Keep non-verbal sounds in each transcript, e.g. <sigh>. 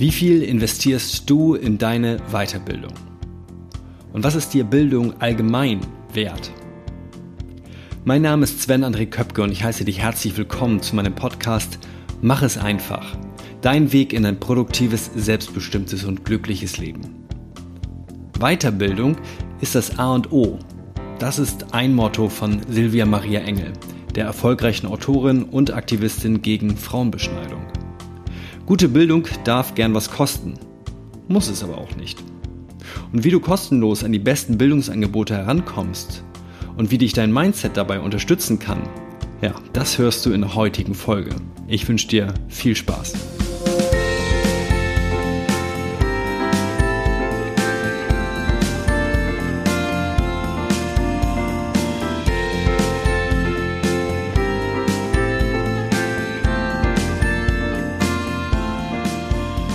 Wie viel investierst du in deine Weiterbildung? Und was ist dir Bildung allgemein wert? Mein Name ist Sven André Köpke und ich heiße dich herzlich willkommen zu meinem Podcast Mach es einfach. Dein Weg in ein produktives, selbstbestimmtes und glückliches Leben. Weiterbildung ist das A und O. Das ist ein Motto von Silvia Maria Engel, der erfolgreichen Autorin und Aktivistin gegen Frauenbeschneidung. Gute Bildung darf gern was kosten, muss es aber auch nicht. Und wie du kostenlos an die besten Bildungsangebote herankommst und wie dich dein Mindset dabei unterstützen kann, ja, das hörst du in der heutigen Folge. Ich wünsche dir viel Spaß.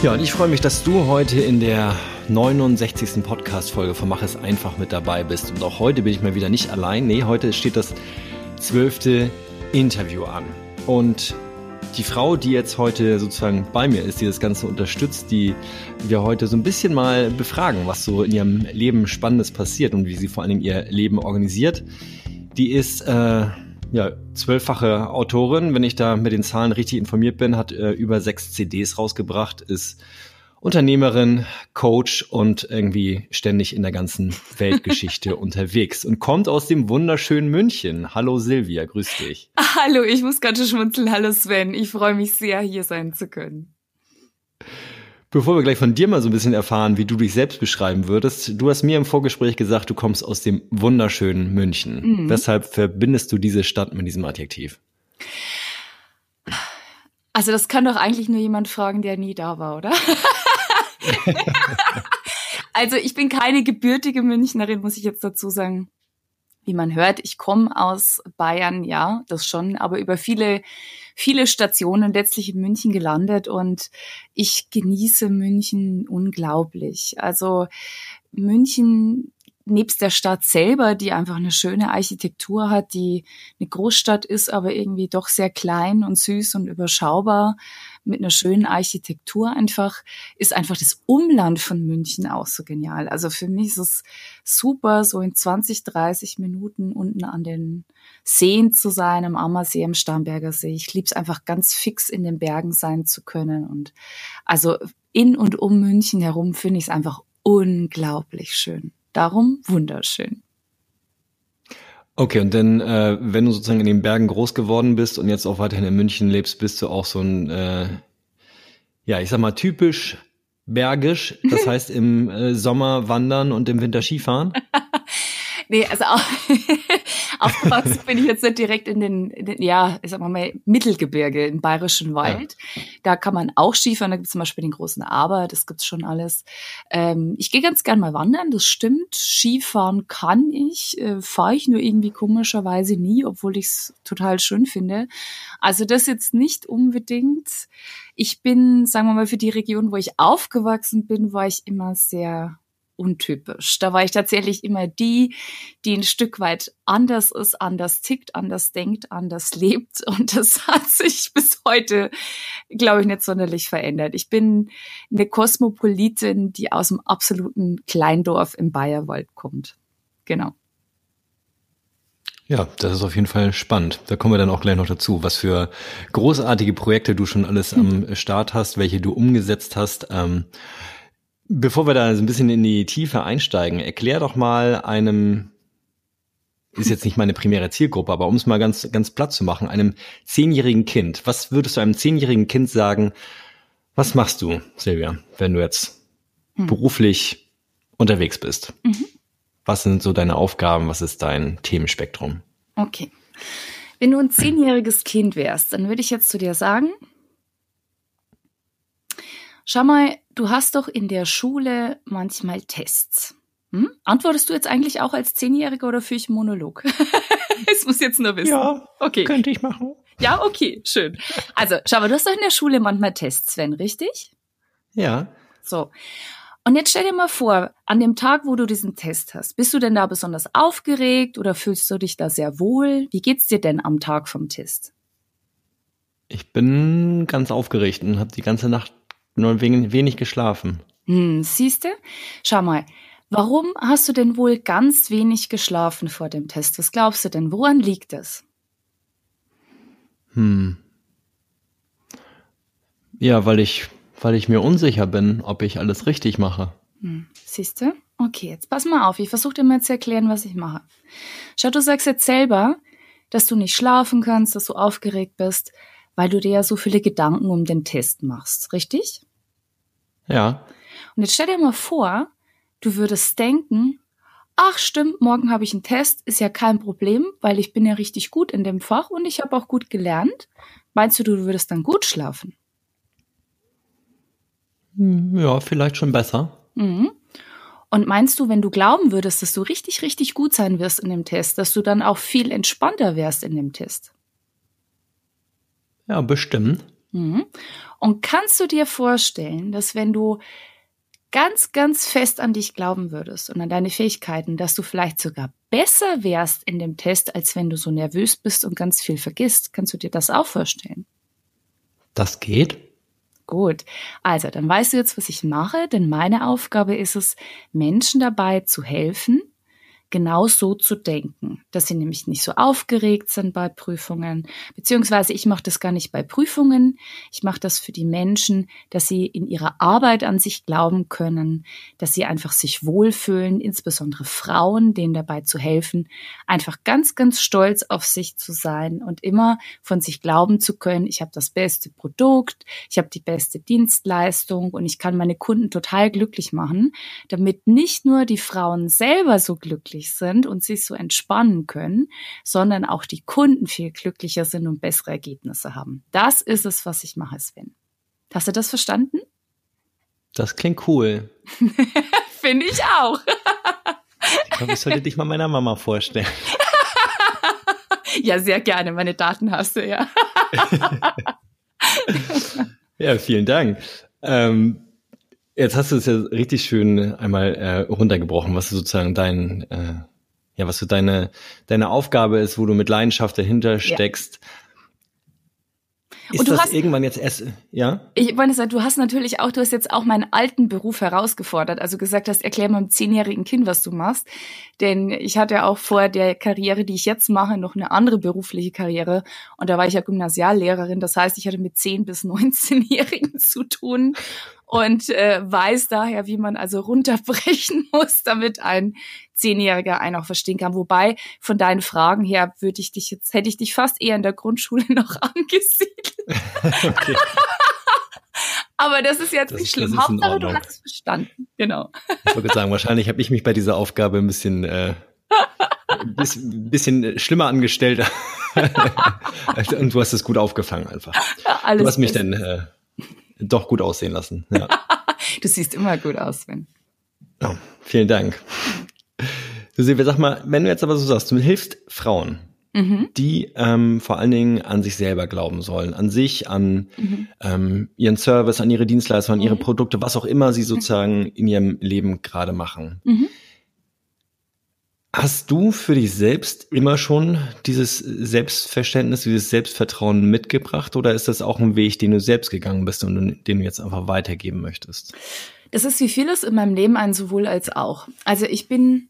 Ja, und ich freue mich, dass du heute in der 69. Podcast-Folge von Mach es einfach mit dabei bist. Und auch heute bin ich mal wieder nicht allein. Nee, heute steht das zwölfte Interview an. Und die Frau, die jetzt heute sozusagen bei mir ist, die das Ganze unterstützt, die wir heute so ein bisschen mal befragen, was so in ihrem Leben Spannendes passiert und wie sie vor allen Dingen ihr Leben organisiert, die ist äh, ja, zwölffache Autorin, wenn ich da mit den Zahlen richtig informiert bin, hat äh, über sechs CDs rausgebracht, ist Unternehmerin, Coach und irgendwie ständig in der ganzen Weltgeschichte <laughs> unterwegs und kommt aus dem wunderschönen München. Hallo Silvia, grüß dich. Hallo, ich muss gerade schmunzeln. Hallo Sven, ich freue mich sehr, hier sein zu können. Bevor wir gleich von dir mal so ein bisschen erfahren, wie du dich selbst beschreiben würdest, du hast mir im Vorgespräch gesagt, du kommst aus dem wunderschönen München. Mhm. Weshalb verbindest du diese Stadt mit diesem Adjektiv? Also das kann doch eigentlich nur jemand fragen, der nie da war, oder? <laughs> also ich bin keine gebürtige Münchnerin, muss ich jetzt dazu sagen. Wie man hört, ich komme aus Bayern, ja, das schon, aber über viele viele Stationen letztlich in München gelandet und ich genieße München unglaublich. Also München nebst der Stadt selber, die einfach eine schöne Architektur hat, die eine Großstadt ist, aber irgendwie doch sehr klein und süß und überschaubar, mit einer schönen Architektur einfach, ist einfach das Umland von München auch so genial. Also für mich ist es super, so in 20, 30 Minuten unten an den Seen zu sein, am Ammersee, am Starnberger See. Ich liebe es einfach ganz fix in den Bergen sein zu können. Und also in und um München herum finde ich es einfach unglaublich schön. Darum wunderschön. Okay, und dann, äh, wenn du sozusagen in den Bergen groß geworden bist und jetzt auch weiterhin in München lebst, bist du auch so ein, äh, ja, ich sag mal, typisch bergisch, das <laughs> heißt im äh, Sommer wandern und im Winter Skifahren? <laughs> nee, also auch <laughs> aufgewachsen bin ich jetzt nicht direkt in den, in den ja, ich sag mal, Mittelgebirge im Bayerischen Wald. Ja. Da kann man auch Skifahren, da gibt es zum Beispiel den großen Aber, das gibt's schon alles. Ähm, ich gehe ganz gern mal wandern, das stimmt. Skifahren kann ich, äh, fahre ich nur irgendwie komischerweise nie, obwohl ich es total schön finde. Also das jetzt nicht unbedingt. Ich bin, sagen wir mal, für die Region, wo ich aufgewachsen bin, war ich immer sehr untypisch. Da war ich tatsächlich immer die, die ein Stück weit anders ist, anders tickt, anders denkt, anders lebt. <laughs> Und das hat sich bis heute, glaube ich, nicht sonderlich verändert. Ich bin eine Kosmopolitin, die aus dem absoluten Kleindorf im Bayerwald kommt. Genau. Ja, das ist auf jeden Fall spannend. Da kommen wir dann auch gleich noch dazu, was für großartige Projekte du schon alles am Start hast, welche du umgesetzt hast. Ähm, Bevor wir da so ein bisschen in die Tiefe einsteigen, erklär doch mal einem, ist jetzt nicht meine primäre Zielgruppe, aber um es mal ganz, ganz platt zu machen, einem zehnjährigen Kind. Was würdest du einem zehnjährigen Kind sagen? Was machst du, Silvia, wenn du jetzt hm. beruflich unterwegs bist? Mhm. Was sind so deine Aufgaben? Was ist dein Themenspektrum? Okay. Wenn du ein zehnjähriges Kind wärst, dann würde ich jetzt zu dir sagen, Schau mal, du hast doch in der Schule manchmal Tests. Hm? Antwortest du jetzt eigentlich auch als Zehnjähriger oder führe ich einen Monolog? <laughs> das muss jetzt nur wissen. Ja, okay. könnte ich machen. Ja, okay, schön. Also, schau mal, du hast doch in der Schule manchmal Tests, Sven, richtig? Ja. So. Und jetzt stell dir mal vor, an dem Tag, wo du diesen Test hast, bist du denn da besonders aufgeregt oder fühlst du dich da sehr wohl? Wie geht's dir denn am Tag vom Test? Ich bin ganz aufgeregt und habe die ganze Nacht nur wenig, wenig geschlafen. Hm, siehste? Schau mal, warum hast du denn wohl ganz wenig geschlafen vor dem Test? Was glaubst du denn? Woran liegt es? Hm. Ja, weil ich, weil ich mir unsicher bin, ob ich alles richtig mache. Hm, siehst du? Okay, jetzt pass mal auf. Ich versuche dir mal zu erklären, was ich mache. Schau, du sagst jetzt selber, dass du nicht schlafen kannst, dass du aufgeregt bist, weil du dir ja so viele Gedanken um den Test machst, richtig? Ja. Und jetzt stell dir mal vor, du würdest denken, ach stimmt, morgen habe ich einen Test, ist ja kein Problem, weil ich bin ja richtig gut in dem Fach und ich habe auch gut gelernt. Meinst du, du würdest dann gut schlafen? Hm, ja, vielleicht schon besser. Mhm. Und meinst du, wenn du glauben würdest, dass du richtig, richtig gut sein wirst in dem Test, dass du dann auch viel entspannter wärst in dem Test? Ja, bestimmt. Mhm. Und kannst du dir vorstellen, dass wenn du ganz, ganz fest an dich glauben würdest und an deine Fähigkeiten, dass du vielleicht sogar besser wärst in dem Test, als wenn du so nervös bist und ganz viel vergisst? Kannst du dir das auch vorstellen? Das geht. Gut, also dann weißt du jetzt, was ich mache, denn meine Aufgabe ist es, Menschen dabei zu helfen, genau so zu denken, dass sie nämlich nicht so aufgeregt sind bei Prüfungen, beziehungsweise ich mache das gar nicht bei Prüfungen, ich mache das für die Menschen, dass sie in ihrer Arbeit an sich glauben können, dass sie einfach sich wohlfühlen, insbesondere Frauen, denen dabei zu helfen, einfach ganz, ganz stolz auf sich zu sein und immer von sich glauben zu können, ich habe das beste Produkt, ich habe die beste Dienstleistung und ich kann meine Kunden total glücklich machen, damit nicht nur die Frauen selber so glücklich glücklich sind und sich so entspannen können, sondern auch die Kunden viel glücklicher sind und bessere Ergebnisse haben. Das ist es, was ich mache, Sven. Hast du das verstanden? Das klingt cool. <laughs> Finde ich auch. ich glaube, ich sollte dich mal meiner Mama vorstellen. <laughs> ja, sehr gerne. Meine Daten hast du ja. <laughs> ja, vielen Dank. Ähm, Jetzt hast du es ja richtig schön einmal äh, runtergebrochen, was sozusagen dein, äh, ja, was so deine, deine Aufgabe ist, wo du mit Leidenschaft dahinter steckst. Ja. Ist das hast, irgendwann jetzt erst, ja? Ich wollte sagen, du hast natürlich auch, du hast jetzt auch meinen alten Beruf herausgefordert, also gesagt hast, erklär mal einem zehnjährigen Kind, was du machst. Denn ich hatte auch vor der Karriere, die ich jetzt mache, noch eine andere berufliche Karriere. Und da war ich ja Gymnasiallehrerin. Das heißt, ich hatte mit zehn bis 19-Jährigen <laughs> zu tun und äh, weiß daher, wie man also runterbrechen <laughs> muss, damit ein Zehnjähriger einen auch verstehen kann. Wobei von deinen Fragen her würde ich dich jetzt, hätte ich dich fast eher in der Grundschule <laughs> noch angesiedelt. okay. <laughs> Aber das ist jetzt das, nicht schlimm. Hauptsache, du hast es verstanden. Genau. Ich wollte sagen, wahrscheinlich habe ich mich bei dieser Aufgabe ein bisschen, äh, ein bisschen, bisschen schlimmer angestellt. Und du hast es gut aufgefangen einfach. Ja, du hast mich dann äh, doch gut aussehen lassen. Ja. <laughs> du siehst immer gut aus, Sven. Oh, vielen Dank. Du Silvia, sag mal, wenn du jetzt aber so sagst, du hilfst Frauen, mhm. die ähm, vor allen Dingen an sich selber glauben sollen, an sich, an mhm. ähm, ihren Service, an ihre Dienstleistungen, an ihre mhm. Produkte, was auch immer sie sozusagen in ihrem Leben gerade machen. Mhm. Hast du für dich selbst immer schon dieses Selbstverständnis, dieses Selbstvertrauen mitgebracht oder ist das auch ein Weg, den du selbst gegangen bist und den du jetzt einfach weitergeben möchtest? Das ist wie vieles in meinem Leben ein sowohl als auch. Also ich bin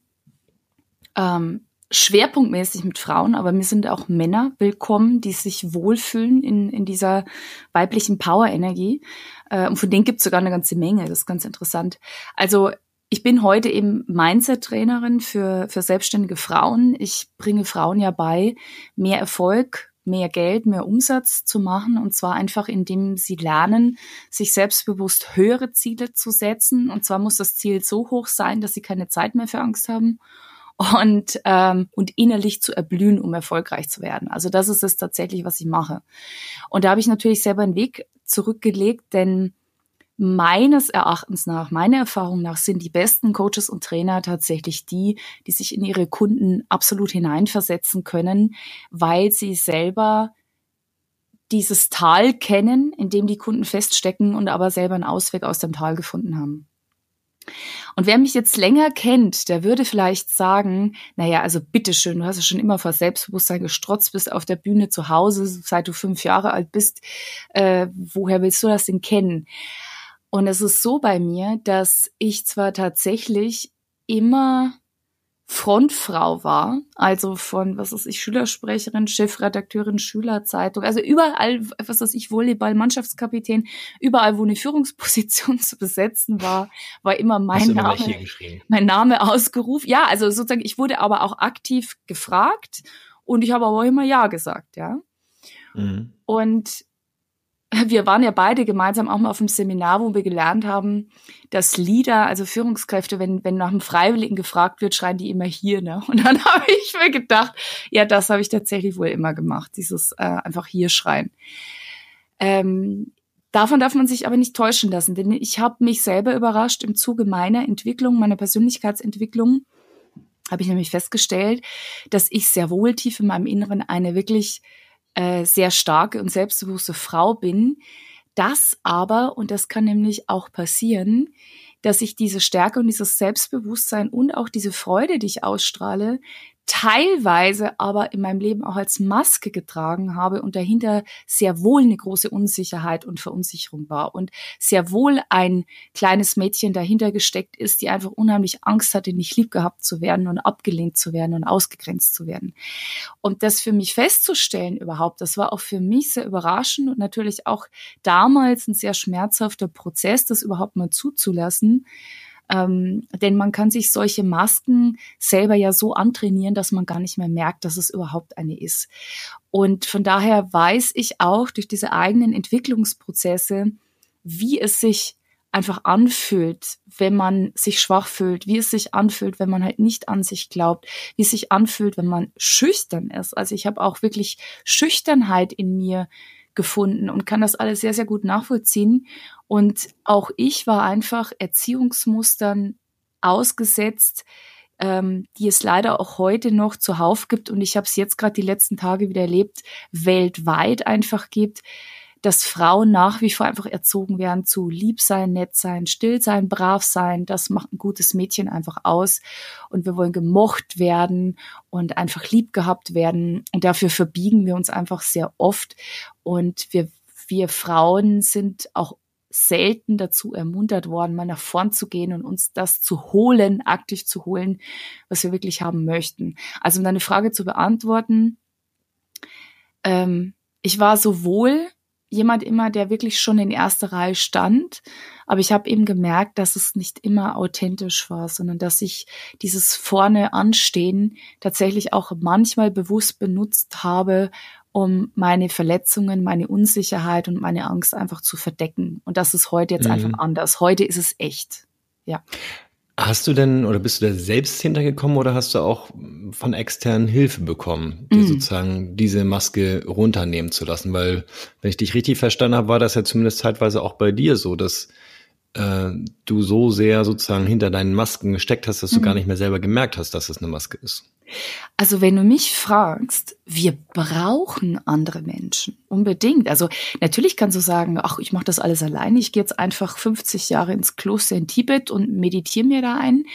ähm, schwerpunktmäßig mit Frauen, aber mir sind auch Männer willkommen, die sich wohlfühlen in, in dieser weiblichen Power-Energie. Äh, und von denen gibt es sogar eine ganze Menge. Das ist ganz interessant. Also ich bin heute eben Mindset-Trainerin für, für selbstständige Frauen. Ich bringe Frauen ja bei, mehr Erfolg, mehr Geld, mehr Umsatz zu machen. Und zwar einfach, indem sie lernen, sich selbstbewusst höhere Ziele zu setzen. Und zwar muss das Ziel so hoch sein, dass sie keine Zeit mehr für Angst haben und, ähm, und innerlich zu erblühen, um erfolgreich zu werden. Also das ist es tatsächlich, was ich mache. Und da habe ich natürlich selber einen Weg zurückgelegt, denn meines Erachtens nach, meiner Erfahrung nach, sind die besten Coaches und Trainer tatsächlich die, die sich in ihre Kunden absolut hineinversetzen können, weil sie selber dieses Tal kennen, in dem die Kunden feststecken und aber selber einen Ausweg aus dem Tal gefunden haben. Und wer mich jetzt länger kennt, der würde vielleicht sagen, naja, also bitteschön, du hast ja schon immer vor Selbstbewusstsein gestrotzt, bist auf der Bühne zu Hause, seit du fünf Jahre alt bist. Äh, woher willst du das denn kennen? Und es ist so bei mir, dass ich zwar tatsächlich immer Frontfrau war, also von, was weiß ich, Schülersprecherin, Chefredakteurin, Schülerzeitung, also überall, was weiß ich, Volleyball, Mannschaftskapitän, überall, wo eine Führungsposition <laughs> zu besetzen war, war immer mein Name, mein Name ausgerufen. Ja, also sozusagen, ich wurde aber auch aktiv gefragt und ich habe aber immer Ja gesagt, ja. Mhm. Und wir waren ja beide gemeinsam auch mal auf einem Seminar, wo wir gelernt haben, dass Leader, also Führungskräfte, wenn, wenn nach einem Freiwilligen gefragt wird, schreien die immer hier, ne? Und dann <laughs> habe ich mir gedacht, ja, das habe ich tatsächlich wohl immer gemacht, dieses äh, einfach hier schreien. Ähm, davon darf man sich aber nicht täuschen lassen, denn ich habe mich selber überrascht im Zuge meiner Entwicklung, meiner Persönlichkeitsentwicklung, habe ich nämlich festgestellt, dass ich sehr wohl tief in meinem Inneren eine wirklich äh, sehr starke und selbstbewusste Frau bin. Das aber, und das kann nämlich auch passieren, dass ich diese Stärke und dieses Selbstbewusstsein und auch diese Freude, die ich ausstrahle, teilweise aber in meinem Leben auch als Maske getragen habe und dahinter sehr wohl eine große Unsicherheit und Verunsicherung war und sehr wohl ein kleines Mädchen dahinter gesteckt ist, die einfach unheimlich Angst hatte, nicht lieb gehabt zu werden und abgelehnt zu werden und ausgegrenzt zu werden. Und das für mich festzustellen überhaupt, das war auch für mich sehr überraschend und natürlich auch damals ein sehr schmerzhafter Prozess, das überhaupt mal zuzulassen ähm, denn man kann sich solche Masken selber ja so antrainieren, dass man gar nicht mehr merkt, dass es überhaupt eine ist. Und von daher weiß ich auch durch diese eigenen Entwicklungsprozesse, wie es sich einfach anfühlt, wenn man sich schwach fühlt, wie es sich anfühlt, wenn man halt nicht an sich glaubt, wie es sich anfühlt, wenn man schüchtern ist. Also ich habe auch wirklich Schüchternheit in mir gefunden und kann das alles sehr, sehr gut nachvollziehen. Und auch ich war einfach Erziehungsmustern ausgesetzt, ähm, die es leider auch heute noch zuhauf gibt. Und ich habe es jetzt gerade die letzten Tage wieder erlebt, weltweit einfach gibt, dass Frauen nach wie vor einfach erzogen werden zu lieb sein, nett sein, still sein, brav sein. Das macht ein gutes Mädchen einfach aus. Und wir wollen gemocht werden und einfach lieb gehabt werden. Und dafür verbiegen wir uns einfach sehr oft. Und wir, wir Frauen sind auch selten dazu ermuntert worden, mal nach vorn zu gehen und uns das zu holen, aktiv zu holen, was wir wirklich haben möchten. Also um deine Frage zu beantworten, ähm, ich war sowohl jemand immer, der wirklich schon in erster Reihe stand. Aber ich habe eben gemerkt, dass es nicht immer authentisch war, sondern dass ich dieses vorne anstehen tatsächlich auch manchmal bewusst benutzt habe, um meine Verletzungen, meine Unsicherheit und meine Angst einfach zu verdecken. Und das ist heute jetzt mhm. einfach anders. Heute ist es echt. Ja. Hast du denn oder bist du da selbst hintergekommen oder hast du auch von externen Hilfe bekommen, dir mm. sozusagen diese Maske runternehmen zu lassen? Weil, wenn ich dich richtig verstanden habe, war das ja zumindest zeitweise auch bei dir so, dass äh, du so sehr sozusagen hinter deinen Masken gesteckt hast, dass du mm. gar nicht mehr selber gemerkt hast, dass es eine Maske ist. Also wenn du mich fragst, wir brauchen andere Menschen unbedingt. Also natürlich kannst du sagen, ach, ich mache das alles alleine. Ich gehe jetzt einfach 50 Jahre ins Kloster in Tibet und meditiere mir da ein.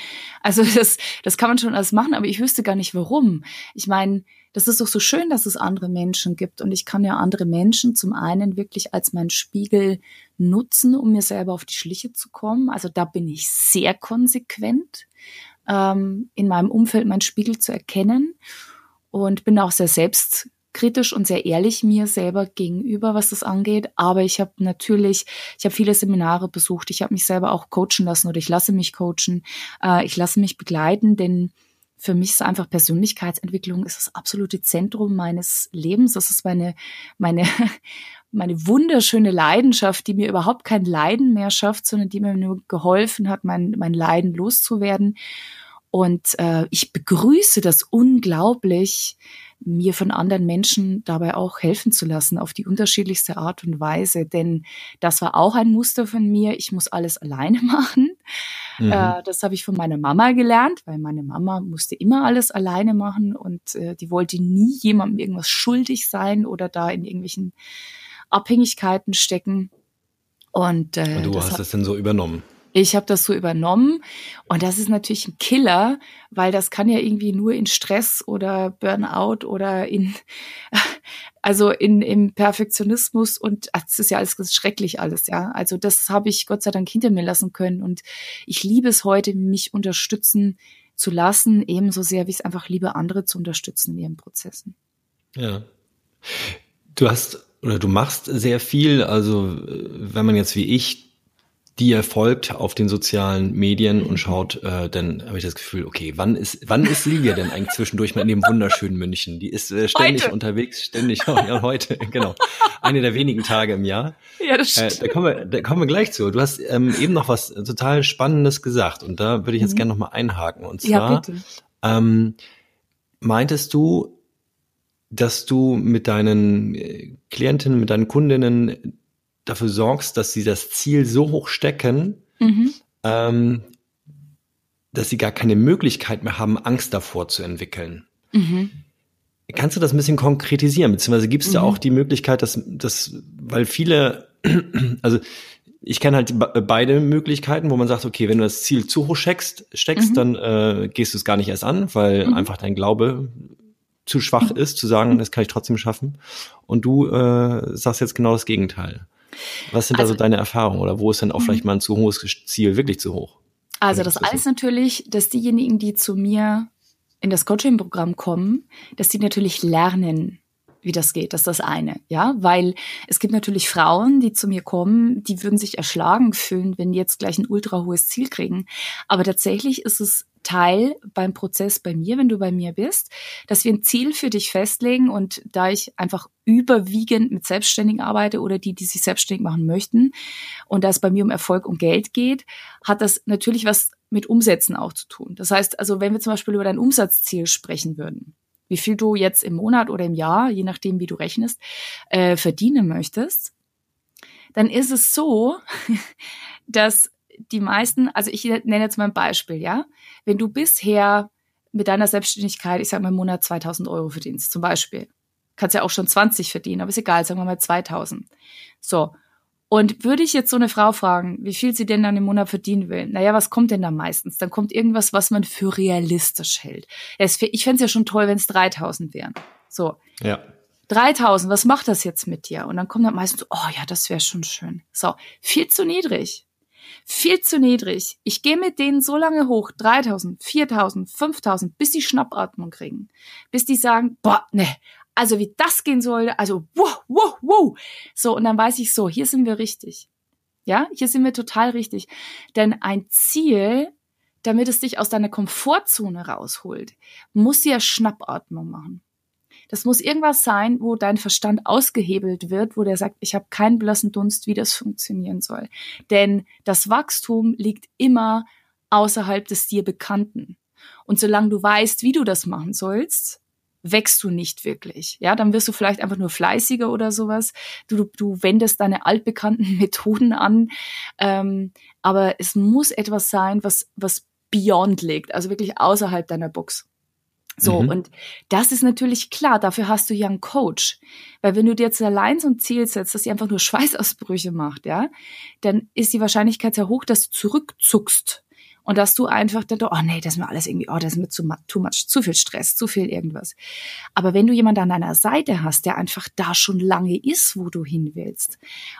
Also <laughs> das, das kann man schon alles machen, aber ich wüsste gar nicht warum. Ich meine, das ist doch so schön, dass es andere Menschen gibt und ich kann ja andere Menschen zum einen wirklich als mein Spiegel nutzen, um mir selber auf die Schliche zu kommen. Also da bin ich sehr konsequent ähm, in meinem Umfeld meinen Spiegel zu erkennen und bin auch sehr selbstkritisch und sehr ehrlich mir selber gegenüber, was das angeht. Aber ich habe natürlich, ich habe viele Seminare besucht, ich habe mich selber auch coachen lassen oder ich lasse mich coachen, äh, ich lasse mich begleiten, denn für mich ist einfach Persönlichkeitsentwicklung ist das absolute Zentrum meines Lebens. Das ist meine, meine, <laughs> meine wunderschöne Leidenschaft, die mir überhaupt kein Leiden mehr schafft, sondern die mir nur geholfen hat, mein, mein Leiden loszuwerden. Und äh, ich begrüße das unglaublich, mir von anderen Menschen dabei auch helfen zu lassen, auf die unterschiedlichste Art und Weise. Denn das war auch ein Muster von mir. Ich muss alles alleine <laughs> machen. Mhm. Äh, das habe ich von meiner Mama gelernt, weil meine Mama musste immer alles alleine machen und äh, die wollte nie jemandem irgendwas schuldig sein oder da in irgendwelchen Abhängigkeiten stecken. Und, äh, und du das hast das denn so übernommen? Ich habe das so übernommen und das ist natürlich ein Killer, weil das kann ja irgendwie nur in Stress oder Burnout oder in <laughs> Also in, im Perfektionismus und das ist ja alles schrecklich alles, ja. Also das habe ich Gott sei Dank hinter mir lassen können und ich liebe es heute, mich unterstützen zu lassen, ebenso sehr, wie ich es einfach liebe, andere zu unterstützen in ihren Prozessen. Ja. Du hast oder du machst sehr viel, also äh, wenn man jetzt wie ich die er folgt auf den sozialen Medien und schaut, äh, dann habe ich das Gefühl, okay, wann ist, wann ist Silvia denn eigentlich zwischendurch mal in dem wunderschönen München? Die ist äh, ständig heute. unterwegs, ständig, oh, <laughs> ja, heute, genau. Eine der wenigen Tage im Jahr. Ja, das stimmt. Äh, da, kommen wir, da kommen wir gleich zu. Du hast ähm, eben noch was total Spannendes gesagt und da würde ich jetzt mhm. gerne noch mal einhaken. Und zwar ja, ähm, meintest du, dass du mit deinen äh, Klientinnen, mit deinen Kundinnen dafür sorgst, dass sie das Ziel so hoch stecken, mhm. ähm, dass sie gar keine Möglichkeit mehr haben, Angst davor zu entwickeln. Mhm. Kannst du das ein bisschen konkretisieren? Beziehungsweise gibt es mhm. da auch die Möglichkeit, dass, dass weil viele, <clears throat> also ich kenne halt beide Möglichkeiten, wo man sagt, okay, wenn du das Ziel zu hoch steckst, steckst mhm. dann äh, gehst du es gar nicht erst an, weil mhm. einfach dein Glaube zu schwach mhm. ist, zu sagen, das kann ich trotzdem schaffen. Und du äh, sagst jetzt genau das Gegenteil. Was sind also, da so deine Erfahrungen oder wo ist denn auch vielleicht mhm. mal ein zu hohes Ziel wirklich zu hoch? Also das alles natürlich, dass diejenigen, die zu mir in das Coaching-Programm kommen, dass die natürlich lernen, wie das geht. Das ist das eine, ja, weil es gibt natürlich Frauen, die zu mir kommen, die würden sich erschlagen fühlen, wenn die jetzt gleich ein ultra hohes Ziel kriegen. Aber tatsächlich ist es Teil beim Prozess bei mir, wenn du bei mir bist, dass wir ein Ziel für dich festlegen und da ich einfach überwiegend mit Selbstständigen arbeite oder die, die sich selbstständig machen möchten und da es bei mir um Erfolg und Geld geht, hat das natürlich was mit Umsätzen auch zu tun. Das heißt, also wenn wir zum Beispiel über dein Umsatzziel sprechen würden, wie viel du jetzt im Monat oder im Jahr, je nachdem wie du rechnest, äh, verdienen möchtest, dann ist es so, <laughs> dass die meisten, also ich nenne jetzt mal ein Beispiel, ja. Wenn du bisher mit deiner Selbstständigkeit, ich sage mal im Monat 2000 Euro verdienst, zum Beispiel, kannst ja auch schon 20 verdienen, aber ist egal, sagen wir mal 2000. So. Und würde ich jetzt so eine Frau fragen, wie viel sie denn dann im Monat verdienen will, naja, was kommt denn da meistens? Dann kommt irgendwas, was man für realistisch hält. Ich fände es ja schon toll, wenn es 3000 wären. So. Ja. 3000, was macht das jetzt mit dir? Und dann kommt dann meistens, oh ja, das wäre schon schön. So, viel zu niedrig viel zu niedrig. Ich gehe mit denen so lange hoch, 3000, 4000, 5000, bis die Schnappatmung kriegen. Bis die sagen, boah, ne, also wie das gehen soll, also wow, wow, wow. So, und dann weiß ich so, hier sind wir richtig. Ja, hier sind wir total richtig. Denn ein Ziel, damit es dich aus deiner Komfortzone rausholt, muss ja Schnappatmung machen. Das muss irgendwas sein, wo dein Verstand ausgehebelt wird, wo der sagt, ich habe keinen blassen Dunst, wie das funktionieren soll. Denn das Wachstum liegt immer außerhalb des dir Bekannten. Und solange du weißt, wie du das machen sollst, wächst du nicht wirklich. Ja, dann wirst du vielleicht einfach nur fleißiger oder sowas. Du, du wendest deine altbekannten <laughs> Methoden an. Ähm, aber es muss etwas sein, was, was beyond liegt, also wirklich außerhalb deiner Box. So, mhm. und das ist natürlich klar, dafür hast du ja einen Coach. Weil wenn du dir jetzt allein so ein Ziel setzt, dass sie einfach nur <laughs> Schweißausbrüche macht, ja, dann ist die Wahrscheinlichkeit sehr hoch, dass du zurückzuckst. Und dass du einfach dann, oh nee, das ist mir alles irgendwie, oh, das ist mir zu too much, zu viel Stress, zu viel irgendwas. Aber wenn du jemanden an deiner Seite hast, der einfach da schon lange ist, wo du hin willst,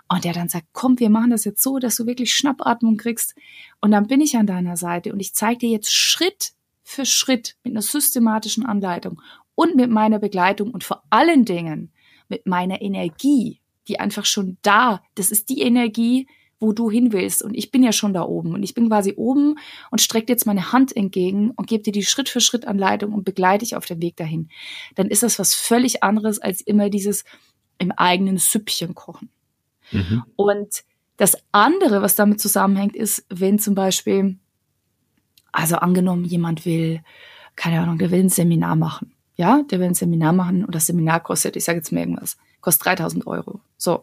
und der dann sagt, komm, wir machen das jetzt so, dass du wirklich Schnappatmung kriegst, und dann bin ich an deiner Seite und ich zeige dir jetzt Schritt für Schritt mit einer systematischen Anleitung und mit meiner Begleitung und vor allen Dingen mit meiner Energie, die einfach schon da, das ist die Energie, wo du hin willst. Und ich bin ja schon da oben. Und ich bin quasi oben und strecke jetzt meine Hand entgegen und gebe dir die Schritt für Schritt Anleitung und begleite dich auf dem Weg dahin. Dann ist das was völlig anderes als immer dieses im eigenen Süppchen kochen. Mhm. Und das andere, was damit zusammenhängt, ist, wenn zum Beispiel also angenommen, jemand will, keine Ahnung, der will ein Seminar machen. Ja, der will ein Seminar machen und das Seminar kostet, ich sage jetzt mal irgendwas, kostet 3000 Euro. So.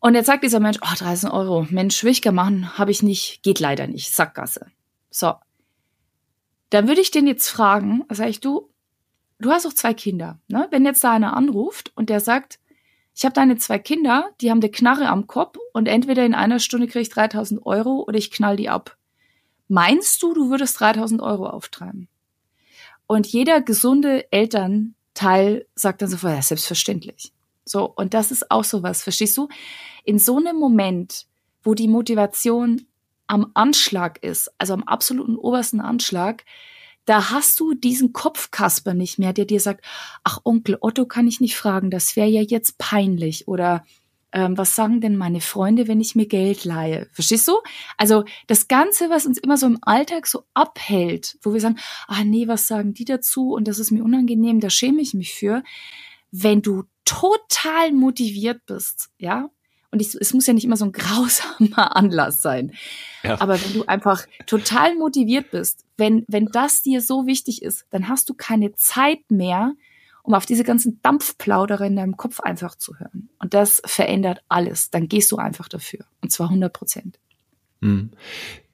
Und jetzt sagt dieser Mensch, oh, 3000 Euro, Mensch, will ich machen, habe ich nicht, geht leider nicht, Sackgasse. So. Dann würde ich den jetzt fragen, sag ich, du, du hast doch zwei Kinder, ne? Wenn jetzt da einer anruft und der sagt, ich habe deine zwei Kinder, die haben eine Knarre am Kopf und entweder in einer Stunde kriege ich 3000 Euro oder ich knall die ab. Meinst du, du würdest 3000 Euro auftreiben? Und jeder gesunde Eltern Teil sagt dann so, ja, selbstverständlich. So, und das ist auch sowas, verstehst du? In so einem Moment, wo die Motivation am Anschlag ist, also am absoluten obersten Anschlag, da hast du diesen Kopfkasper nicht mehr, der dir sagt, ach Onkel Otto kann ich nicht fragen, das wäre ja jetzt peinlich oder ähm, was sagen denn meine Freunde, wenn ich mir Geld leihe? Verstehst du? Also das Ganze, was uns immer so im Alltag so abhält, wo wir sagen, ah nee, was sagen die dazu und das ist mir unangenehm, da schäme ich mich für. Wenn du total motiviert bist, ja, und ich, es muss ja nicht immer so ein <laughs> grausamer Anlass sein. Ja. Aber wenn du einfach total motiviert bist, wenn, wenn das dir so wichtig ist, dann hast du keine Zeit mehr, um auf diese ganzen Dampfplauderer in deinem Kopf einfach zu hören. Und das verändert alles. Dann gehst du einfach dafür. Und zwar 100 Prozent. Hm.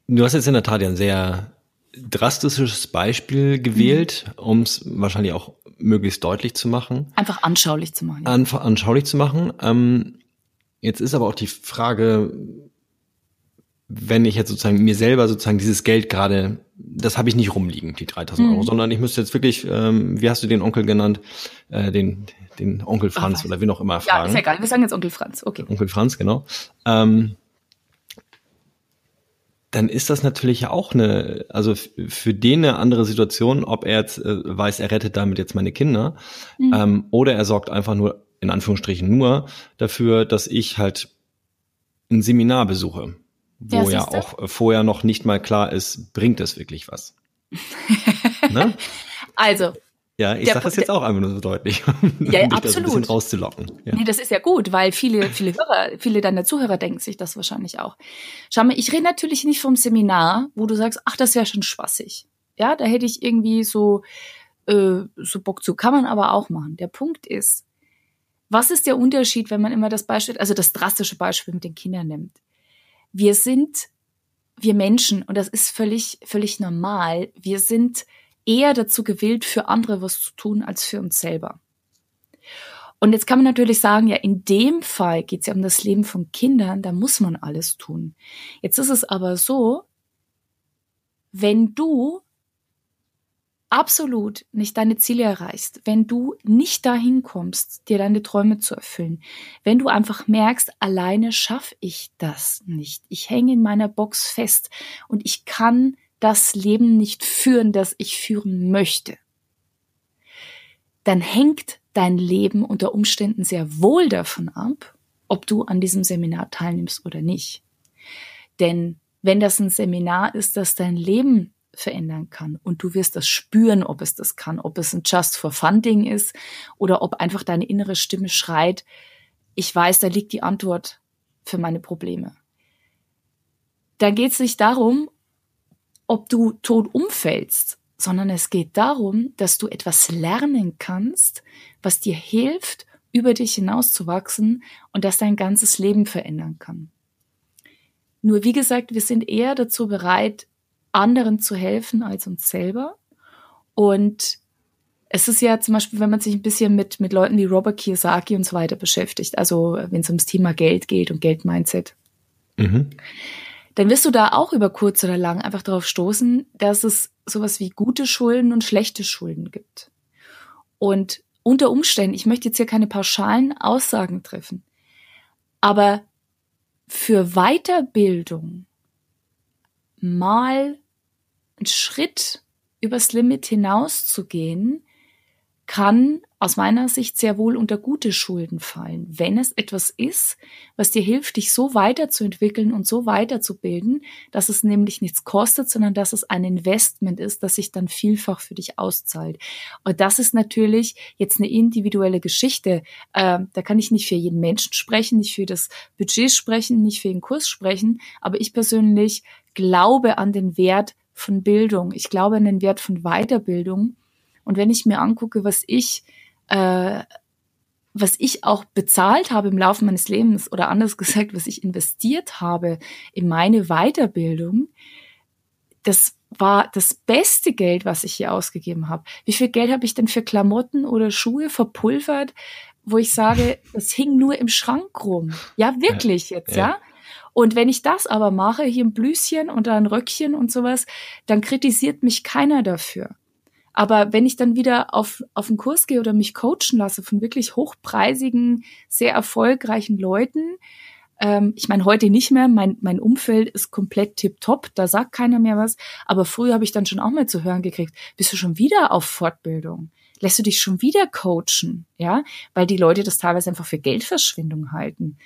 Du hast jetzt in der Tat ja ein sehr drastisches Beispiel gewählt, mhm. um es wahrscheinlich auch möglichst deutlich zu machen. Einfach anschaulich zu machen. Ja. Einfach anschaulich zu machen. Ähm, jetzt ist aber auch die Frage, wenn ich jetzt sozusagen mir selber sozusagen dieses Geld gerade, das habe ich nicht rumliegen, die 3000 mhm. Euro, sondern ich müsste jetzt wirklich, ähm, wie hast du den Onkel genannt, äh, den, den Onkel Franz Ach, oder wie noch immer fragen. Ja, ist egal, wir sagen jetzt Onkel Franz, okay. Onkel Franz, genau. Ähm, dann ist das natürlich auch eine, also für den eine andere Situation, ob er jetzt äh, weiß, er rettet damit jetzt meine Kinder, mhm. ähm, oder er sorgt einfach nur, in Anführungsstrichen nur, dafür, dass ich halt ein Seminar besuche wo ja, ja auch äh, vorher noch nicht mal klar ist, bringt es wirklich was. <laughs> ne? Also. Ja, ich sage das jetzt auch einfach nur so deutlich, <laughs> um ja, dich absolut. Das ein bisschen rauszulocken. Ja. Nee, das ist ja gut, weil viele, viele Hörer, viele deiner Zuhörer denken sich das wahrscheinlich auch. Schau mal, ich rede natürlich nicht vom Seminar, wo du sagst, ach, das wäre schon spaßig. Ja, da hätte ich irgendwie so, äh, so Bock zu, kann man aber auch machen. Der Punkt ist, was ist der Unterschied, wenn man immer das Beispiel, also das drastische Beispiel mit den Kindern nimmt? Wir sind, wir Menschen, und das ist völlig, völlig normal, wir sind eher dazu gewillt, für andere was zu tun, als für uns selber. Und jetzt kann man natürlich sagen, ja, in dem Fall geht es ja um das Leben von Kindern, da muss man alles tun. Jetzt ist es aber so, wenn du absolut nicht deine Ziele erreichst, wenn du nicht dahin kommst, dir deine Träume zu erfüllen, wenn du einfach merkst, alleine schaffe ich das nicht. Ich hänge in meiner Box fest und ich kann das Leben nicht führen, das ich führen möchte. Dann hängt dein Leben unter Umständen sehr wohl davon ab, ob du an diesem Seminar teilnimmst oder nicht. Denn wenn das ein Seminar ist, das dein Leben verändern kann. Und du wirst das spüren, ob es das kann, ob es ein Just for Funding ist oder ob einfach deine innere Stimme schreit, ich weiß, da liegt die Antwort für meine Probleme. Dann geht es nicht darum, ob du tot umfällst, sondern es geht darum, dass du etwas lernen kannst, was dir hilft, über dich hinauszuwachsen und das dein ganzes Leben verändern kann. Nur wie gesagt, wir sind eher dazu bereit, anderen zu helfen als uns selber. Und es ist ja zum Beispiel, wenn man sich ein bisschen mit, mit Leuten wie Robert Kiyosaki und so weiter beschäftigt, also wenn es ums Thema Geld geht und Geldmindset, mhm. dann wirst du da auch über kurz oder lang einfach darauf stoßen, dass es sowas wie gute Schulden und schlechte Schulden gibt. Und unter Umständen, ich möchte jetzt hier keine pauschalen Aussagen treffen, aber für Weiterbildung mal einen Schritt übers Limit hinauszugehen, kann aus meiner Sicht sehr wohl unter gute Schulden fallen, wenn es etwas ist, was dir hilft, dich so weiterzuentwickeln und so weiterzubilden, dass es nämlich nichts kostet, sondern dass es ein Investment ist, das sich dann vielfach für dich auszahlt. Und das ist natürlich jetzt eine individuelle Geschichte. Äh, da kann ich nicht für jeden Menschen sprechen, nicht für das Budget sprechen, nicht für den Kurs sprechen, aber ich persönlich glaube an den Wert von Bildung. Ich glaube an den Wert von Weiterbildung. Und wenn ich mir angucke, was ich, äh, was ich auch bezahlt habe im Laufe meines Lebens oder anders gesagt, was ich investiert habe in meine Weiterbildung, das war das beste Geld, was ich hier ausgegeben habe. Wie viel Geld habe ich denn für Klamotten oder Schuhe verpulvert, wo ich sage, das hing nur im Schrank rum. Ja, wirklich jetzt, ja. ja? Und wenn ich das aber mache, hier ein Blüschen und ein Röckchen und sowas, dann kritisiert mich keiner dafür. Aber wenn ich dann wieder auf, auf einen Kurs gehe oder mich coachen lasse von wirklich hochpreisigen, sehr erfolgreichen Leuten, ähm, ich meine heute nicht mehr, mein, mein Umfeld ist komplett tipptopp, da sagt keiner mehr was, aber früher habe ich dann schon auch mal zu hören gekriegt, bist du schon wieder auf Fortbildung? Lässt du dich schon wieder coachen? Ja, weil die Leute das teilweise einfach für Geldverschwendung halten.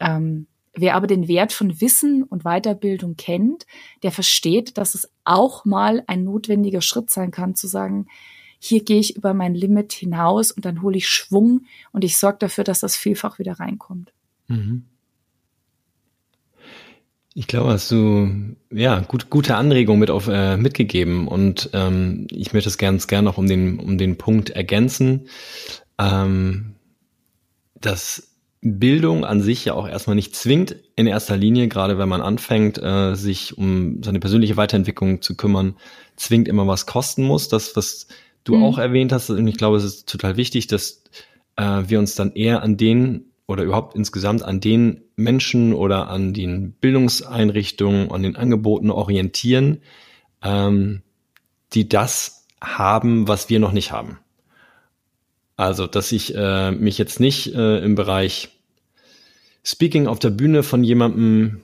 Ähm, Wer aber den Wert von Wissen und Weiterbildung kennt, der versteht, dass es auch mal ein notwendiger Schritt sein kann, zu sagen, hier gehe ich über mein Limit hinaus und dann hole ich Schwung und ich sorge dafür, dass das vielfach wieder reinkommt. Mhm. Ich glaube, hast du ja gut, gute Anregung mit auf, äh, mitgegeben und ähm, ich möchte es ganz gerne noch um den um den Punkt ergänzen, ähm, dass Bildung an sich ja auch erstmal nicht zwingt, in erster Linie, gerade wenn man anfängt, äh, sich um seine persönliche Weiterentwicklung zu kümmern, zwingt immer was kosten muss. Das, was du mhm. auch erwähnt hast, und ich glaube, es ist total wichtig, dass äh, wir uns dann eher an den oder überhaupt insgesamt an den Menschen oder an den Bildungseinrichtungen, an den Angeboten orientieren, ähm, die das haben, was wir noch nicht haben. Also, dass ich äh, mich jetzt nicht äh, im Bereich Speaking auf der Bühne von jemandem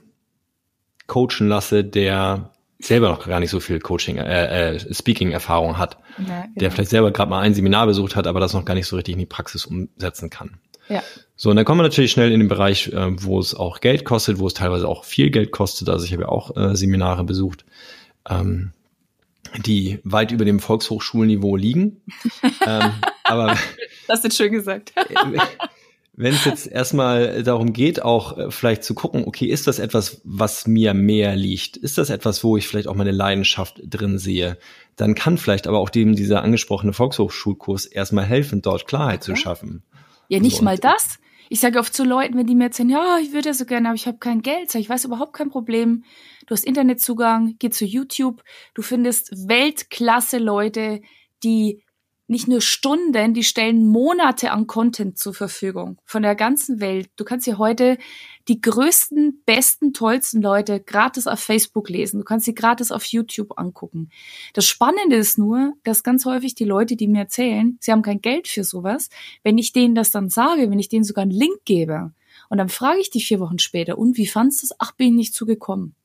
coachen lasse, der selber noch gar nicht so viel Coaching, äh, äh, Speaking-Erfahrung hat, ja, genau. der vielleicht selber gerade mal ein Seminar besucht hat, aber das noch gar nicht so richtig in die Praxis umsetzen kann. Ja. So, und dann kommen wir natürlich schnell in den Bereich, äh, wo es auch Geld kostet, wo es teilweise auch viel Geld kostet. Also ich habe ja auch äh, Seminare besucht. Ähm, die weit über dem Volkshochschulniveau liegen. <laughs> ähm, aber <laughs> das ist schön gesagt. <laughs> Wenn es jetzt erstmal darum geht, auch äh, vielleicht zu gucken, okay, ist das etwas, was mir mehr liegt? Ist das etwas, wo ich vielleicht auch meine Leidenschaft drin sehe? Dann kann vielleicht aber auch dem dieser angesprochene Volkshochschulkurs erstmal helfen, dort Klarheit okay. zu schaffen. Ja, nicht so, mal das. Ich sage oft zu Leuten, wenn die mir erzählen, ja, ich würde ja so gerne, aber ich habe kein Geld, sag ich weiß überhaupt kein Problem. Du hast Internetzugang, geh zu YouTube, du findest Weltklasse Leute, die nicht nur Stunden, die stellen Monate an Content zur Verfügung von der ganzen Welt. Du kannst hier heute die größten, besten, tollsten Leute gratis auf Facebook lesen. Du kannst sie gratis auf YouTube angucken. Das Spannende ist nur, dass ganz häufig die Leute, die mir erzählen, sie haben kein Geld für sowas, wenn ich denen das dann sage, wenn ich denen sogar einen Link gebe, und dann frage ich die vier Wochen später, und wie fandst du es? Ach, bin ich nicht zugekommen.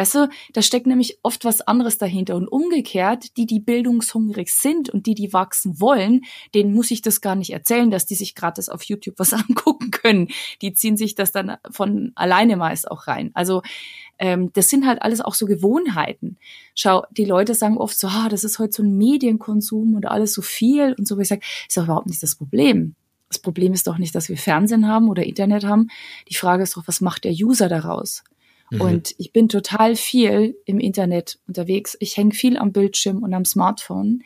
Weißt du, da steckt nämlich oft was anderes dahinter. Und umgekehrt, die, die bildungshungrig sind und die, die wachsen wollen, denen muss ich das gar nicht erzählen, dass die sich gratis auf YouTube was <laughs> angucken können. Die ziehen sich das dann von alleine meist auch rein. Also ähm, das sind halt alles auch so Gewohnheiten. Schau, die Leute sagen oft so, ah, das ist heute so ein Medienkonsum und alles so viel und so. Ich sage, ist doch überhaupt nicht das Problem. Das Problem ist doch nicht, dass wir Fernsehen haben oder Internet haben. Die Frage ist doch, was macht der User daraus? Mhm. Und ich bin total viel im Internet unterwegs. Ich hänge viel am Bildschirm und am Smartphone.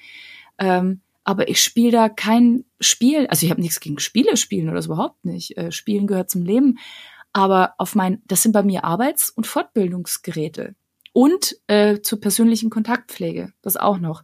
Ähm, aber ich spiele da kein Spiel. Also ich habe nichts gegen Spiele spielen oder so überhaupt nicht. Äh, Spielen gehört zum Leben. Aber auf mein, das sind bei mir Arbeits- und Fortbildungsgeräte. Und äh, zur persönlichen Kontaktpflege, das auch noch.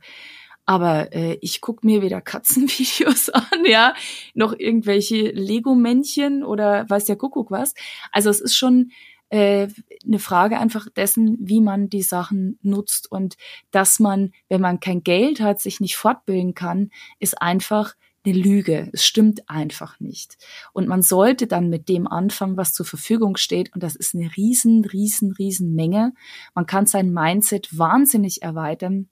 Aber äh, ich guck mir weder Katzenvideos <laughs> an, ja, noch irgendwelche Lego-Männchen oder weiß der Kuckuck was. Also es ist schon äh, eine Frage einfach dessen, wie man die Sachen nutzt und dass man, wenn man kein Geld hat, sich nicht fortbilden kann, ist einfach eine Lüge. Es stimmt einfach nicht. Und man sollte dann mit dem anfangen, was zur Verfügung steht. Und das ist eine riesen, riesen, riesen Menge. Man kann sein Mindset wahnsinnig erweitern.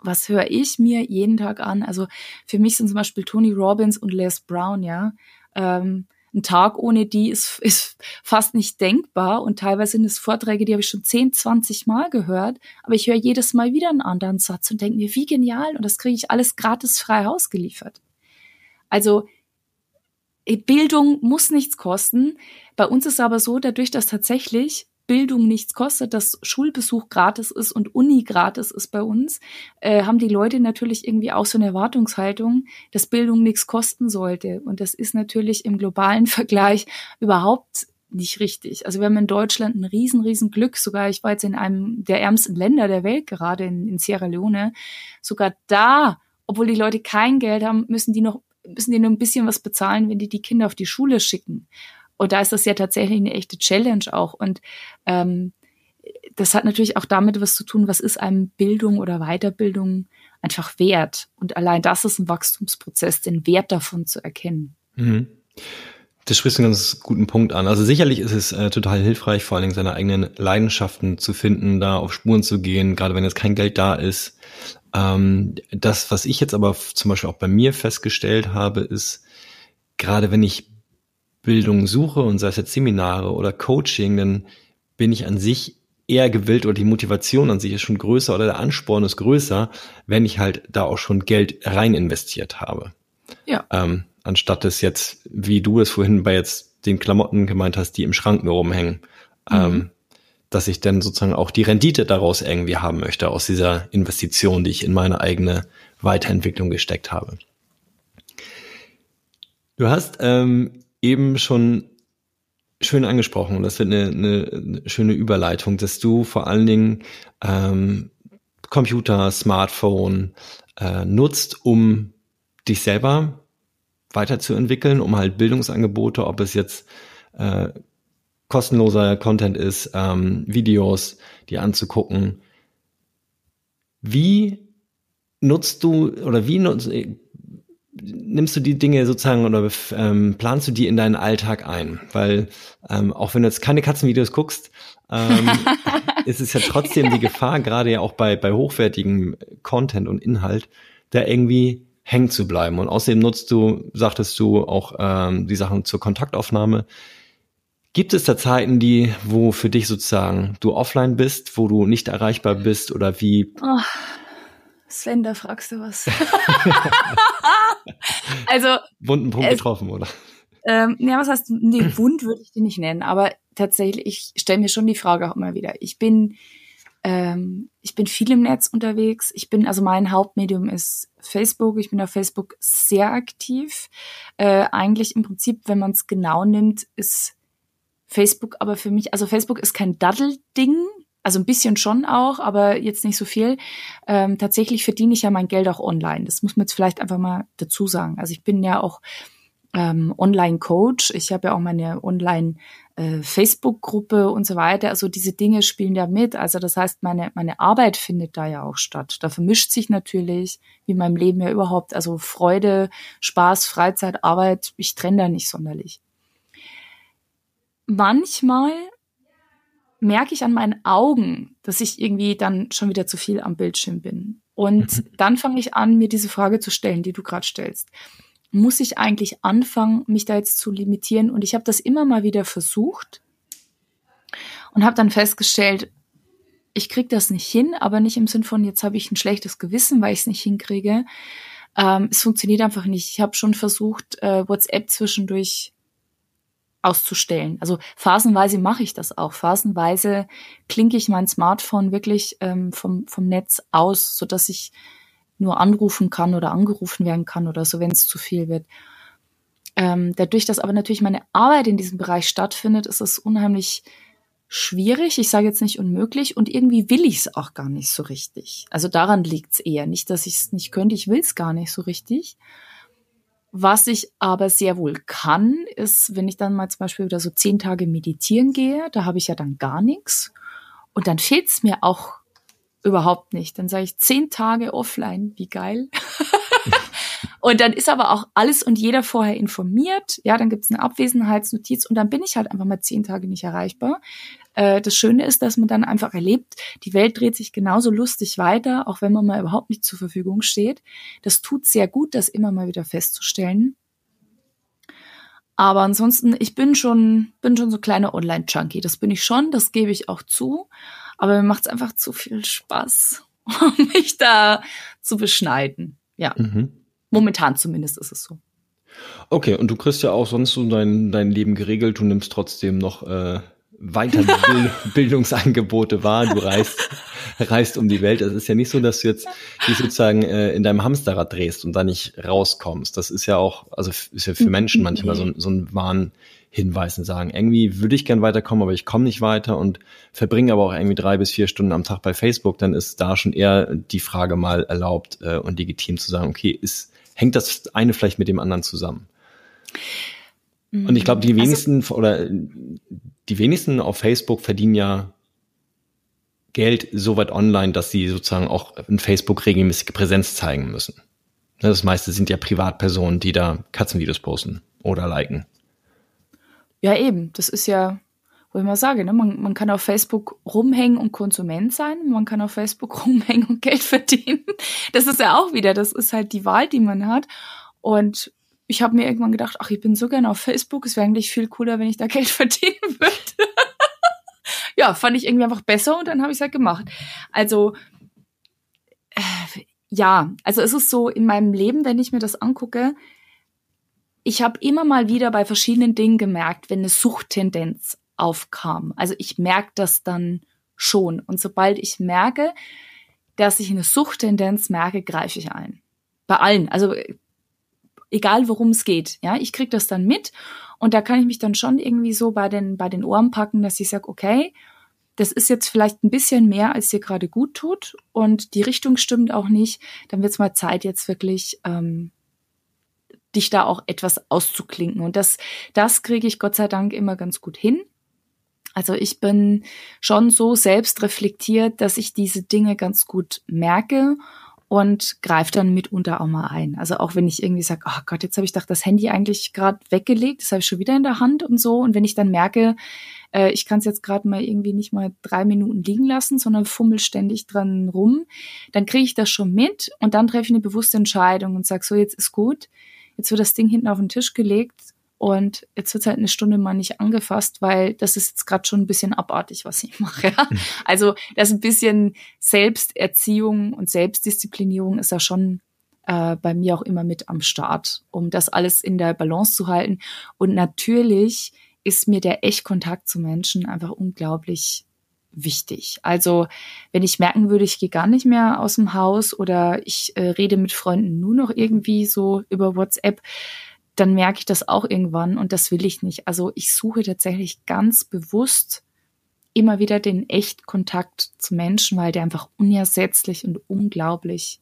Was höre ich mir jeden Tag an? Also für mich sind zum Beispiel Tony Robbins und Les Brown, ja. Ähm, ein Tag ohne die ist, <laughs> ist fast nicht denkbar und teilweise sind es Vorträge, die habe ich schon 10, 20 Mal gehört, aber ich höre jedes Mal wieder einen anderen Satz und denke mir, wie genial und das kriege ich alles gratis frei Haus geliefert. Also Bildung muss nichts kosten. Bei uns ist aber so, dadurch, dass tatsächlich Bildung nichts kostet, dass Schulbesuch gratis ist und Uni gratis ist bei uns, äh, haben die Leute natürlich irgendwie auch so eine Erwartungshaltung, dass Bildung nichts kosten sollte. Und das ist natürlich im globalen <laughs> Vergleich überhaupt nicht richtig. Also wir haben in Deutschland ein riesen, riesen Glück. Sogar ich war jetzt in einem der ärmsten Länder der Welt gerade in, in Sierra Leone. Sogar da, obwohl die Leute kein Geld haben, müssen die noch müssen die nur ein bisschen was bezahlen, wenn die die Kinder auf die Schule schicken. Und da ist das ja tatsächlich eine echte Challenge auch. Und ähm, das hat natürlich auch damit was zu tun, was ist einem Bildung oder Weiterbildung einfach wert. Und allein das ist ein Wachstumsprozess, den Wert davon zu erkennen. Mhm. Das sprichst einen ganz guten Punkt an. Also sicherlich ist es äh, total hilfreich, vor allen Dingen seine eigenen Leidenschaften zu finden, da auf Spuren zu gehen, gerade wenn jetzt kein Geld da ist. Ähm, das, was ich jetzt aber zum Beispiel auch bei mir festgestellt habe, ist, gerade wenn ich Bildung suche und sei es jetzt Seminare oder Coaching, dann bin ich an sich eher gewillt oder die Motivation an sich ist schon größer oder der Ansporn ist größer, wenn ich halt da auch schon Geld rein investiert habe. Ja. Ähm, anstatt es jetzt, wie du es vorhin bei jetzt den Klamotten gemeint hast, die im Schrank nur rumhängen. Mhm. Ähm, dass ich dann sozusagen auch die Rendite daraus irgendwie haben möchte, aus dieser Investition, die ich in meine eigene Weiterentwicklung gesteckt habe. Du hast ähm, eben schon schön angesprochen und das wird eine, eine, schöne Überleitung, dass du vor allen Dingen ähm, Computer, Smartphone äh, nutzt, um dich selber weiterzuentwickeln, um halt Bildungsangebote, ob es jetzt äh, kostenloser Content ist, ähm, Videos, die anzugucken. Wie nutzt du oder wie nutzt, nimmst du die Dinge sozusagen oder ähm, planst du die in deinen Alltag ein? Weil ähm, auch wenn du jetzt keine Katzenvideos guckst, ähm, <laughs> ist es ja trotzdem die Gefahr, gerade ja auch bei, bei hochwertigem Content und Inhalt, da irgendwie hängen zu bleiben. Und außerdem nutzt du, sagtest du, auch ähm, die Sachen zur Kontaktaufnahme. Gibt es da Zeiten, die, wo für dich sozusagen du offline bist, wo du nicht erreichbar bist oder wie? Oh, Sven, da fragst du was. <laughs> <laughs> also. Wunden Punkt getroffen, oder? Ähm, ja, was heißt, nee, <clears throat> wund würde ich die nicht nennen, aber tatsächlich, ich stelle mir schon die Frage auch immer wieder. Ich bin, ähm, ich bin viel im Netz unterwegs. Ich bin, also mein Hauptmedium ist Facebook. Ich bin auf Facebook sehr aktiv. Äh, eigentlich im Prinzip, wenn man es genau nimmt, ist Facebook aber für mich, also Facebook ist kein Daddel-Ding, also ein bisschen schon auch, aber jetzt nicht so viel. Ähm, tatsächlich verdiene ich ja mein Geld auch online. Das muss man jetzt vielleicht einfach mal dazu sagen. Also ich bin ja auch ähm, Online-Coach. Ich habe ja auch meine Online-Facebook-Gruppe äh, und so weiter. Also diese Dinge spielen da mit. Also das heißt, meine, meine Arbeit findet da ja auch statt. Da vermischt sich natürlich, wie meinem Leben ja überhaupt, also Freude, Spaß, Freizeit, Arbeit. Ich trenne da nicht sonderlich. Manchmal merke ich an meinen Augen, dass ich irgendwie dann schon wieder zu viel am Bildschirm bin. Und mhm. dann fange ich an, mir diese Frage zu stellen, die du gerade stellst. Muss ich eigentlich anfangen, mich da jetzt zu limitieren? Und ich habe das immer mal wieder versucht und habe dann festgestellt, ich kriege das nicht hin, aber nicht im Sinn von, jetzt habe ich ein schlechtes Gewissen, weil ich es nicht hinkriege. Ähm, es funktioniert einfach nicht. Ich habe schon versucht, äh, WhatsApp zwischendurch auszustellen. Also phasenweise mache ich das auch. Phasenweise klinke ich mein Smartphone wirklich ähm, vom, vom Netz aus, so dass ich nur anrufen kann oder angerufen werden kann oder so, wenn es zu viel wird. Ähm, dadurch, dass aber natürlich meine Arbeit in diesem Bereich stattfindet, ist es unheimlich schwierig. Ich sage jetzt nicht unmöglich und irgendwie will ich es auch gar nicht so richtig. Also daran liegt es eher. Nicht, dass ich es nicht könnte, ich will es gar nicht so richtig. Was ich aber sehr wohl kann, ist, wenn ich dann mal zum Beispiel wieder so zehn Tage meditieren gehe, da habe ich ja dann gar nichts. Und dann fehlt es mir auch überhaupt nicht. Dann sage ich zehn Tage offline, wie geil. <laughs> und dann ist aber auch alles und jeder vorher informiert. Ja, dann gibt es eine Abwesenheitsnotiz und dann bin ich halt einfach mal zehn Tage nicht erreichbar. Äh, das Schöne ist, dass man dann einfach erlebt, die Welt dreht sich genauso lustig weiter, auch wenn man mal überhaupt nicht zur Verfügung steht. Das tut sehr gut, das immer mal wieder festzustellen. Aber ansonsten, ich bin schon, bin schon so kleiner Online-Junkie. Das bin ich schon, das gebe ich auch zu. Aber mir macht es einfach zu viel Spaß, <laughs> um mich da zu beschneiden. Ja. Mhm. Momentan zumindest ist es so. Okay, und du kriegst ja auch sonst so dein, dein Leben geregelt. Du nimmst trotzdem noch äh, Weiterbildungsangebote <laughs> wahr. Du reist, reist um die Welt. Es ist ja nicht so, dass du jetzt dich sozusagen äh, in deinem Hamsterrad drehst und da nicht rauskommst. Das ist ja auch, also ist ja für Menschen manchmal so, so ein Warnhinweis und sagen, irgendwie würde ich gern weiterkommen, aber ich komme nicht weiter und verbringe aber auch irgendwie drei bis vier Stunden am Tag bei Facebook, dann ist da schon eher die Frage mal erlaubt äh, und legitim zu sagen, okay, ist, hängt das eine vielleicht mit dem anderen zusammen? Und ich glaube, die mhm. also wenigsten also, oder die wenigsten auf Facebook verdienen ja Geld so weit online, dass sie sozusagen auch in Facebook regelmäßige Präsenz zeigen müssen. Das meiste sind ja Privatpersonen, die da Katzenvideos posten oder liken. Ja, eben. Das ist ja, wo ich mal sage, ne? man, man kann auf Facebook rumhängen und Konsument sein, man kann auf Facebook <laughs> rumhängen und Geld verdienen. Das ist ja auch wieder, das ist halt die Wahl, die man hat. Und ich habe mir irgendwann gedacht, ach, ich bin so gerne auf Facebook, es wäre eigentlich viel cooler, wenn ich da <laughs> Geld verdienen würde. <laughs> ja, fand ich irgendwie einfach besser und dann habe ich es halt gemacht. Also äh, ja, also es ist so in meinem Leben, wenn ich mir das angucke, ich habe immer mal wieder bei verschiedenen Dingen gemerkt, wenn eine Suchttendenz aufkam. Also ich merke das dann schon. Und sobald ich merke, dass ich eine Suchttendenz merke, greife ich ein. Bei allen. Also egal worum es geht. Ja, ich krieg das dann mit und da kann ich mich dann schon irgendwie so bei den, bei den Ohren packen, dass ich sage, okay, das ist jetzt vielleicht ein bisschen mehr, als dir gerade gut tut und die Richtung stimmt auch nicht, dann wird es mal Zeit, jetzt wirklich ähm, dich da auch etwas auszuklinken. Und das, das kriege ich Gott sei Dank immer ganz gut hin. Also ich bin schon so selbst reflektiert, dass ich diese Dinge ganz gut merke und greife dann mitunter auch mal ein. Also auch wenn ich irgendwie sage, oh Gott, jetzt habe ich doch das Handy eigentlich gerade weggelegt, das habe ich schon wieder in der Hand und so. Und wenn ich dann merke, äh, ich kann es jetzt gerade mal irgendwie nicht mal drei Minuten liegen lassen, sondern fummel ständig dran rum, dann kriege ich das schon mit und dann treffe ich eine bewusste Entscheidung und sage, so jetzt ist gut, jetzt wird das Ding hinten auf den Tisch gelegt und jetzt wird halt eine Stunde mal nicht angefasst, weil das ist jetzt gerade schon ein bisschen abartig, was ich mache. Ja? Mhm. Also das ein bisschen Selbsterziehung und Selbstdisziplinierung ist ja schon äh, bei mir auch immer mit am Start, um das alles in der Balance zu halten. Und natürlich ist mir der Echtkontakt zu Menschen einfach unglaublich wichtig. Also wenn ich merken würde, ich gehe gar nicht mehr aus dem Haus oder ich äh, rede mit Freunden nur noch irgendwie so über WhatsApp, dann merke ich das auch irgendwann und das will ich nicht. Also ich suche tatsächlich ganz bewusst immer wieder den Echtkontakt zu Menschen, weil der einfach unersetzlich und unglaublich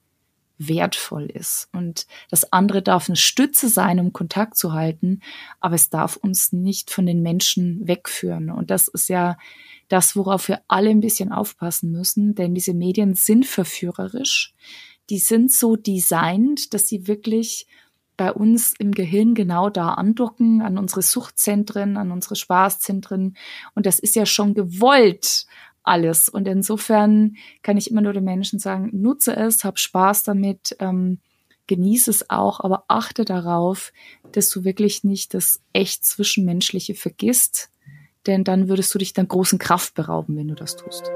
wertvoll ist. Und das andere darf eine Stütze sein, um Kontakt zu halten, aber es darf uns nicht von den Menschen wegführen. Und das ist ja das, worauf wir alle ein bisschen aufpassen müssen, denn diese Medien sind verführerisch. Die sind so designt, dass sie wirklich bei uns im Gehirn genau da andocken, an unsere Suchtzentren, an unsere Spaßzentren. Und das ist ja schon gewollt alles. Und insofern kann ich immer nur den Menschen sagen, nutze es, hab Spaß damit, ähm, genieße es auch, aber achte darauf, dass du wirklich nicht das echt Zwischenmenschliche vergisst, denn dann würdest du dich dann großen Kraft berauben, wenn du das tust.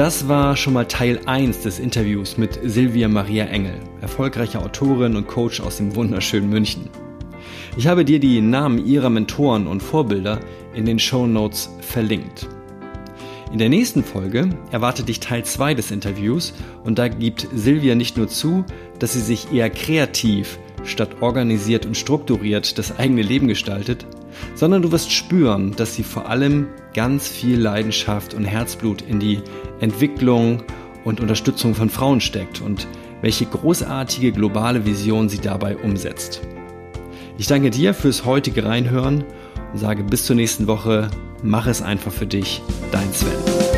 Das war schon mal Teil 1 des Interviews mit Silvia Maria Engel, erfolgreiche Autorin und Coach aus dem wunderschönen München. Ich habe dir die Namen ihrer Mentoren und Vorbilder in den Show Notes verlinkt. In der nächsten Folge erwartet dich Teil 2 des Interviews und da gibt Silvia nicht nur zu, dass sie sich eher kreativ statt organisiert und strukturiert das eigene Leben gestaltet, sondern du wirst spüren, dass sie vor allem ganz viel Leidenschaft und Herzblut in die Entwicklung und Unterstützung von Frauen steckt und welche großartige globale Vision sie dabei umsetzt. Ich danke dir fürs heutige Reinhören und sage bis zur nächsten Woche, mach es einfach für dich, dein Sven.